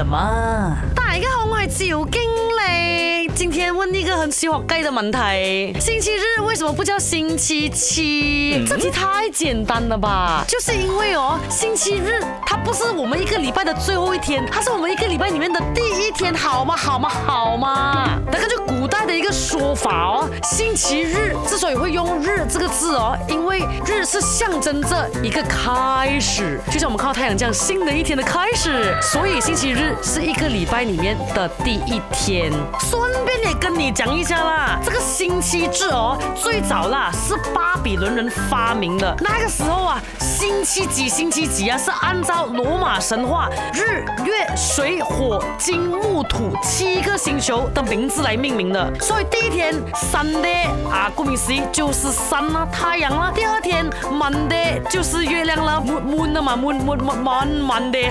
什么？大家好，我是赵经理。今天问一个很小学鸡的问题：星期日为什么不叫星期七？这题太简单了吧？就是因为哦，星期日它不是我们一个礼拜的最后一天，它是我们一个礼拜里面的第一天，好吗？好吗？好吗？根据古代的一个说法哦，星期日之所以会用“日”这个字哦，因为日是。真这一个开始，就像我们靠太阳这样新的一天的开始，所以星期日是一个礼拜里面的第一天。顺便也跟你讲一下啦，这个星期制哦，最早啦是巴比伦人发明的。那个时候啊，星期几星期几啊，是按照罗马神话日、月、水、火、金、木、土七个星球的名字来命名的。所以第一天 a 的啊，顾名思义就是山啊太阳啊。第二天满。Monday 就是月亮了，闷闷的嘛，Monday。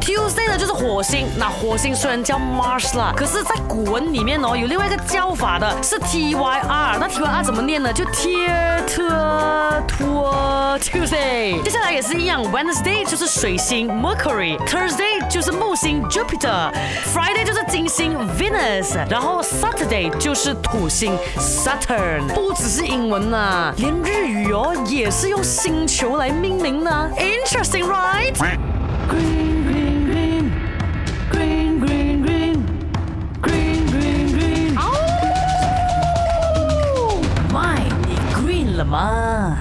Tuesday 呢就是火星，那火星虽然叫 Mars 啦，可是在古文里面哦，有另外一个叫法的，是 T Y R。那 T Y R 怎么念呢？就 T E T O Tuesday。接下来也是一样，Wednesday 就是水星 Mercury，Thursday 就是木星 Jupiter，Friday 就是金星 Venus，然后 Saturday 就是土星 Saturn。不只是英文呐，连日语哦也是用。星球来命名呢，Interesting，right？Green, green, green, green, green, green, green, green, green. My，你 green 了吗？